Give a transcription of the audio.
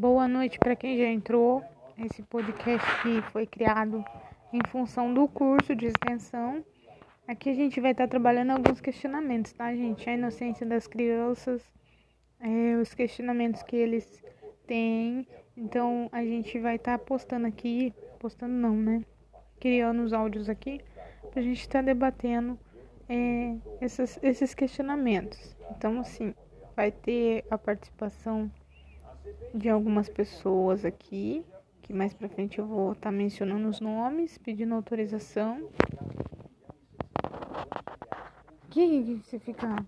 Boa noite para quem já entrou. Esse podcast foi criado em função do curso de extensão. Aqui a gente vai estar trabalhando alguns questionamentos, tá, gente? A inocência das crianças, é, os questionamentos que eles têm. Então a gente vai estar postando aqui, postando não, né? Criando os áudios aqui para a gente estar debatendo é, esses questionamentos. Então, assim, vai ter a participação de algumas pessoas aqui, que mais pra frente eu vou estar tá mencionando os nomes, pedindo autorização. Que, que você fica